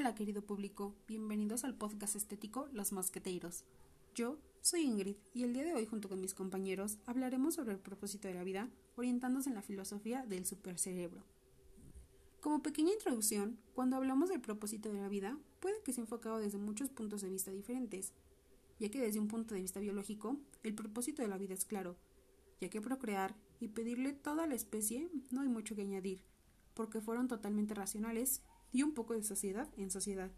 Hola querido público, bienvenidos al podcast estético Los Mosqueteiros. Yo soy Ingrid y el día de hoy junto con mis compañeros hablaremos sobre el propósito de la vida orientándose en la filosofía del supercerebro. Como pequeña introducción, cuando hablamos del propósito de la vida, puede que sea enfocado desde muchos puntos de vista diferentes, ya que desde un punto de vista biológico, el propósito de la vida es claro, ya que procrear y pedirle toda la especie no hay mucho que añadir, porque fueron totalmente racionales y un poco de sociedad en sociedad,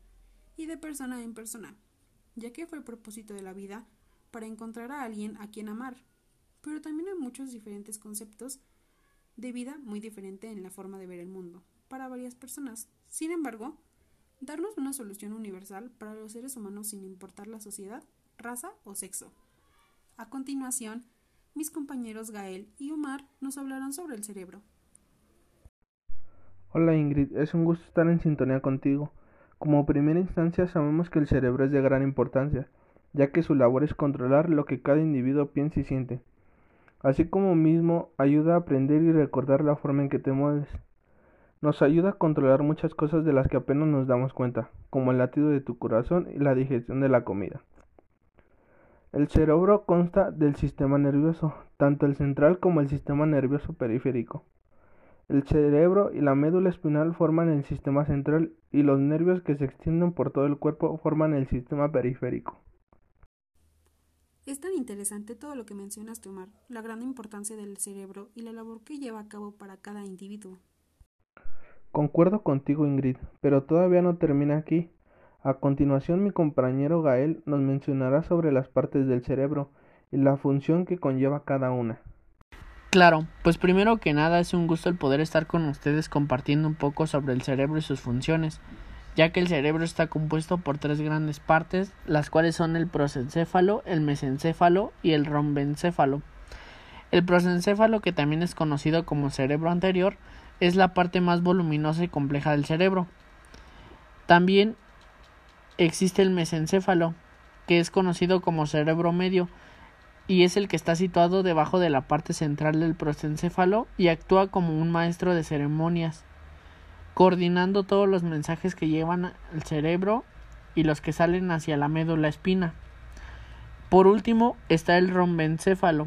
y de persona en persona, ya que fue el propósito de la vida para encontrar a alguien a quien amar. Pero también hay muchos diferentes conceptos de vida muy diferente en la forma de ver el mundo, para varias personas. Sin embargo, darnos una solución universal para los seres humanos sin importar la sociedad, raza o sexo. A continuación, mis compañeros Gael y Omar nos hablarán sobre el cerebro. Hola Ingrid, es un gusto estar en sintonía contigo. Como primera instancia sabemos que el cerebro es de gran importancia, ya que su labor es controlar lo que cada individuo piensa y siente, así como mismo ayuda a aprender y recordar la forma en que te mueves. Nos ayuda a controlar muchas cosas de las que apenas nos damos cuenta, como el latido de tu corazón y la digestión de la comida. El cerebro consta del sistema nervioso, tanto el central como el sistema nervioso periférico. El cerebro y la médula espinal forman el sistema central y los nervios que se extienden por todo el cuerpo forman el sistema periférico. Es tan interesante todo lo que mencionas, Omar, la gran importancia del cerebro y la labor que lleva a cabo para cada individuo. Concuerdo contigo, Ingrid, pero todavía no termina aquí. A continuación, mi compañero Gael nos mencionará sobre las partes del cerebro y la función que conlleva cada una. Claro, pues primero que nada es un gusto el poder estar con ustedes compartiendo un poco sobre el cerebro y sus funciones, ya que el cerebro está compuesto por tres grandes partes, las cuales son el prosencéfalo, el mesencéfalo y el rombencéfalo. El prosencéfalo, que también es conocido como cerebro anterior, es la parte más voluminosa y compleja del cerebro. También existe el mesencéfalo, que es conocido como cerebro medio, y es el que está situado debajo de la parte central del prosencéfalo y actúa como un maestro de ceremonias, coordinando todos los mensajes que llevan al cerebro y los que salen hacia la médula espina. Por último está el rombencéfalo,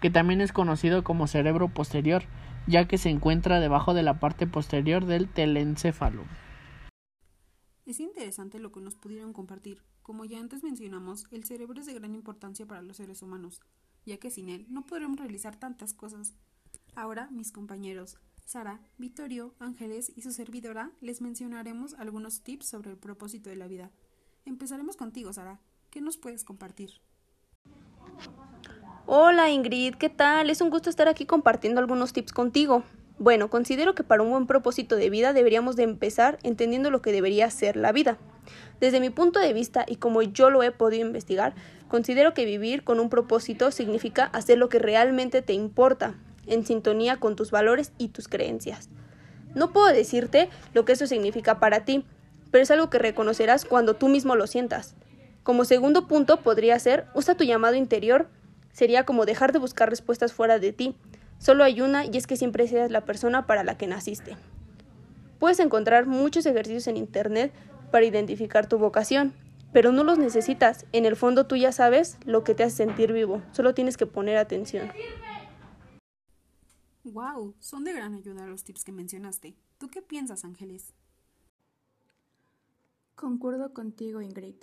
que también es conocido como cerebro posterior, ya que se encuentra debajo de la parte posterior del telencéfalo. Es interesante lo que nos pudieron compartir. Como ya antes mencionamos, el cerebro es de gran importancia para los seres humanos, ya que sin él no podremos realizar tantas cosas. Ahora, mis compañeros, Sara, Vittorio, Ángeles y su servidora les mencionaremos algunos tips sobre el propósito de la vida. Empezaremos contigo, Sara. ¿Qué nos puedes compartir? Hola Ingrid, ¿qué tal? Es un gusto estar aquí compartiendo algunos tips contigo. Bueno, considero que para un buen propósito de vida deberíamos de empezar entendiendo lo que debería ser la vida. Desde mi punto de vista y como yo lo he podido investigar, considero que vivir con un propósito significa hacer lo que realmente te importa, en sintonía con tus valores y tus creencias. No puedo decirte lo que eso significa para ti, pero es algo que reconocerás cuando tú mismo lo sientas. Como segundo punto podría ser, usa tu llamado interior, sería como dejar de buscar respuestas fuera de ti, Solo hay una y es que siempre seas la persona para la que naciste. Puedes encontrar muchos ejercicios en Internet para identificar tu vocación, pero no los necesitas. En el fondo tú ya sabes lo que te hace sentir vivo, solo tienes que poner atención. Wow, son de gran ayuda los tips que mencionaste. ¿Tú qué piensas, Ángeles? Concuerdo contigo, Ingrid.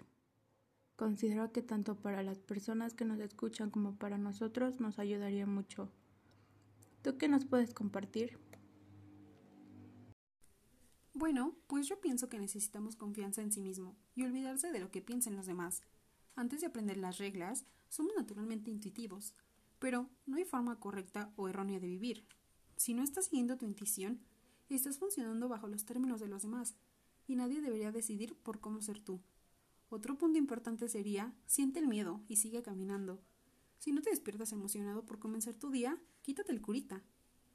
Considero que tanto para las personas que nos escuchan como para nosotros nos ayudaría mucho ¿Tú qué nos puedes compartir? Bueno, pues yo pienso que necesitamos confianza en sí mismo y olvidarse de lo que piensen los demás. Antes de aprender las reglas, somos naturalmente intuitivos, pero no hay forma correcta o errónea de vivir. Si no estás siguiendo tu intuición, estás funcionando bajo los términos de los demás, y nadie debería decidir por cómo ser tú. Otro punto importante sería, siente el miedo y sigue caminando. Si no te despiertas emocionado por comenzar tu día, quítate el curita.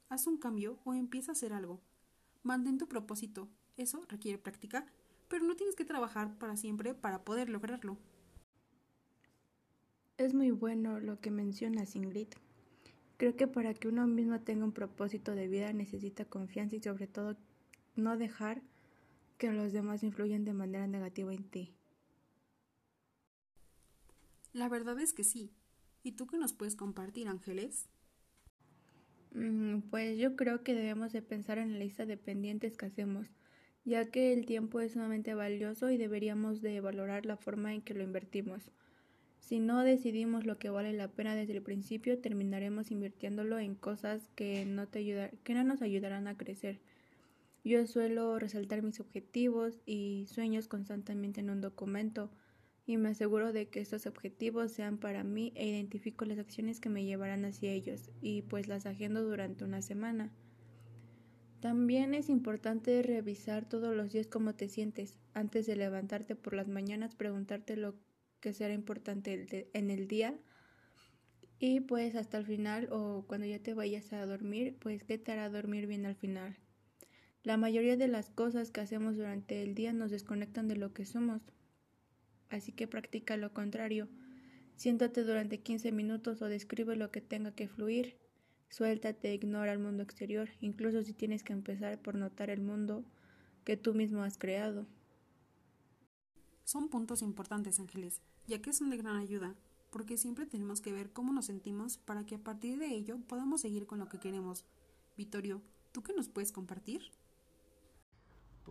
Haz un cambio o empieza a hacer algo. Mantén tu propósito. Eso requiere práctica, pero no tienes que trabajar para siempre para poder lograrlo. Es muy bueno lo que mencionas, Ingrid. Creo que para que uno mismo tenga un propósito de vida necesita confianza y sobre todo no dejar que los demás influyen de manera negativa en ti. La verdad es que sí. ¿Y tú qué nos puedes compartir, Ángeles? Mm, pues yo creo que debemos de pensar en la lista de pendientes que hacemos, ya que el tiempo es sumamente valioso y deberíamos de valorar la forma en que lo invertimos. Si no decidimos lo que vale la pena desde el principio, terminaremos invirtiéndolo en cosas que no, te que no nos ayudarán a crecer. Yo suelo resaltar mis objetivos y sueños constantemente en un documento y me aseguro de que estos objetivos sean para mí e identifico las acciones que me llevarán hacia ellos y pues las agendo durante una semana. También es importante revisar todos los días cómo te sientes. Antes de levantarte por las mañanas, preguntarte lo que será importante en el día. Y pues hasta el final o cuando ya te vayas a dormir, pues qué te hará dormir bien al final. La mayoría de las cosas que hacemos durante el día nos desconectan de lo que somos. Así que practica lo contrario. Siéntate durante 15 minutos o describe lo que tenga que fluir. Suéltate, ignora el mundo exterior, incluso si tienes que empezar por notar el mundo que tú mismo has creado. Son puntos importantes, Ángeles, ya que son de gran ayuda, porque siempre tenemos que ver cómo nos sentimos para que a partir de ello podamos seguir con lo que queremos. Vittorio, ¿tú qué nos puedes compartir?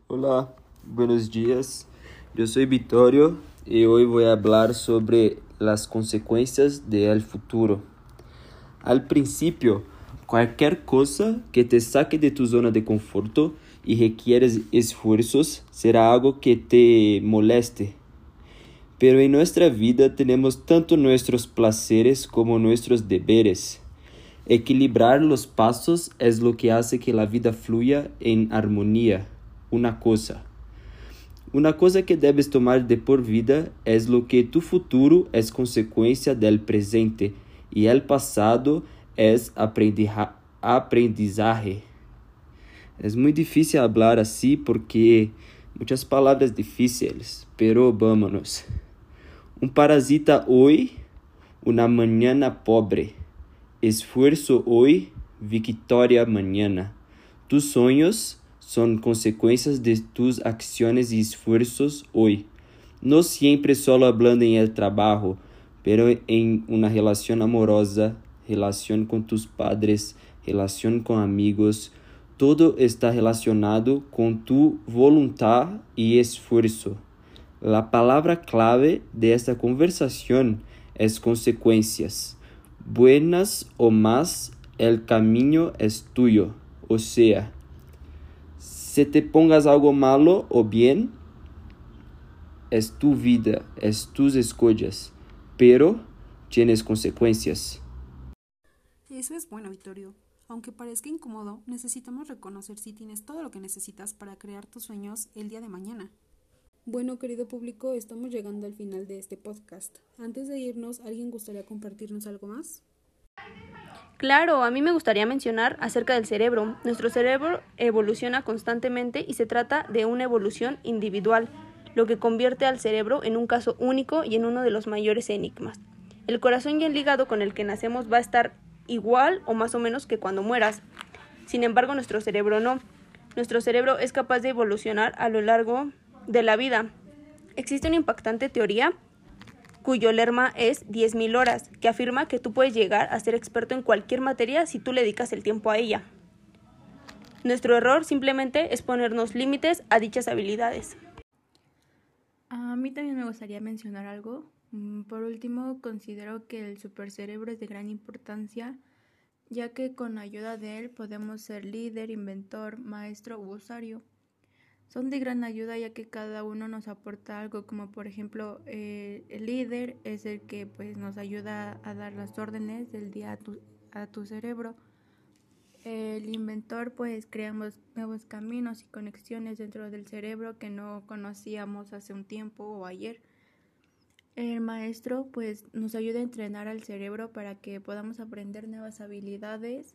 Hola, buenos días. Yo soy Vittorio y hoy voy a hablar sobre las consecuencias del futuro. Al principio, cualquier cosa que te saque de tu zona de conforto y requieres esfuerzos será algo que te moleste. Pero en nuestra vida tenemos tanto nuestros placeres como nuestros deberes. Equilibrar los pasos es lo que hace que la vida fluya en armonía. Una cosa. Una cosa que debes tomar de por vida es lo que tu futuro es consecuencia del presente y el pasado es aprendizaje. Es muy difícil hablar así porque muchas palabras difíciles, pero vámonos. Un parasita hoy, una mañana pobre. Esfuerzo hoy, victoria mañana. Tus sueños son consecuencias de tus acciones y esfuerzos hoy. No siempre solo hablando en el trabajo, pero en una relación amorosa, relación con tus padres, relación con amigos, todo está relacionado con tu voluntad y esfuerzo. La palabra clave de esta conversación es consecuencias. Buenas o más, el camino es tuyo. O sea, si te pongas algo malo o bien, es tu vida, es tus escollas pero tienes consecuencias. Eso es bueno, Vittorio. Aunque parezca incómodo, necesitamos reconocer si tienes todo lo que necesitas para crear tus sueños el día de mañana. Bueno, querido público, estamos llegando al final de este podcast. Antes de irnos, ¿alguien gustaría compartirnos algo más? Claro, a mí me gustaría mencionar acerca del cerebro. Nuestro cerebro evoluciona constantemente y se trata de una evolución individual lo que convierte al cerebro en un caso único y en uno de los mayores enigmas. El corazón y el hígado con el que nacemos va a estar igual o más o menos que cuando mueras. Sin embargo, nuestro cerebro no. Nuestro cerebro es capaz de evolucionar a lo largo de la vida. Existe una impactante teoría cuyo lerma es 10.000 horas, que afirma que tú puedes llegar a ser experto en cualquier materia si tú le dedicas el tiempo a ella. Nuestro error simplemente es ponernos límites a dichas habilidades. A mí también me gustaría mencionar algo. Mm, por último, considero que el supercerebro es de gran importancia, ya que con ayuda de él podemos ser líder, inventor, maestro u usuario. Son de gran ayuda ya que cada uno nos aporta algo, como por ejemplo eh, el líder es el que pues nos ayuda a dar las órdenes del día a tu, a tu cerebro. El inventor pues creamos nuevos caminos y conexiones dentro del cerebro que no conocíamos hace un tiempo o ayer. El maestro pues nos ayuda a entrenar al cerebro para que podamos aprender nuevas habilidades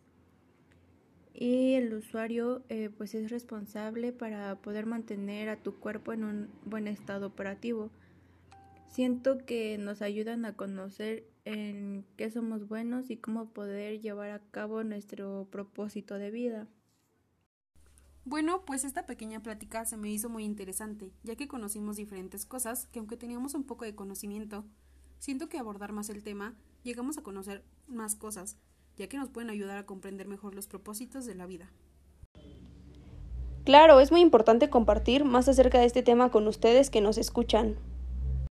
y el usuario eh, pues es responsable para poder mantener a tu cuerpo en un buen estado operativo. Siento que nos ayudan a conocer en qué somos buenos y cómo poder llevar a cabo nuestro propósito de vida. Bueno, pues esta pequeña plática se me hizo muy interesante, ya que conocimos diferentes cosas que aunque teníamos un poco de conocimiento, siento que abordar más el tema llegamos a conocer más cosas, ya que nos pueden ayudar a comprender mejor los propósitos de la vida. Claro, es muy importante compartir más acerca de este tema con ustedes que nos escuchan.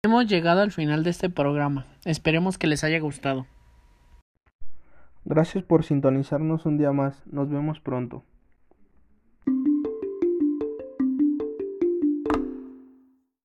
Hemos llegado al final de este programa. Esperemos que les haya gustado. Gracias por sintonizarnos un día más. Nos vemos pronto.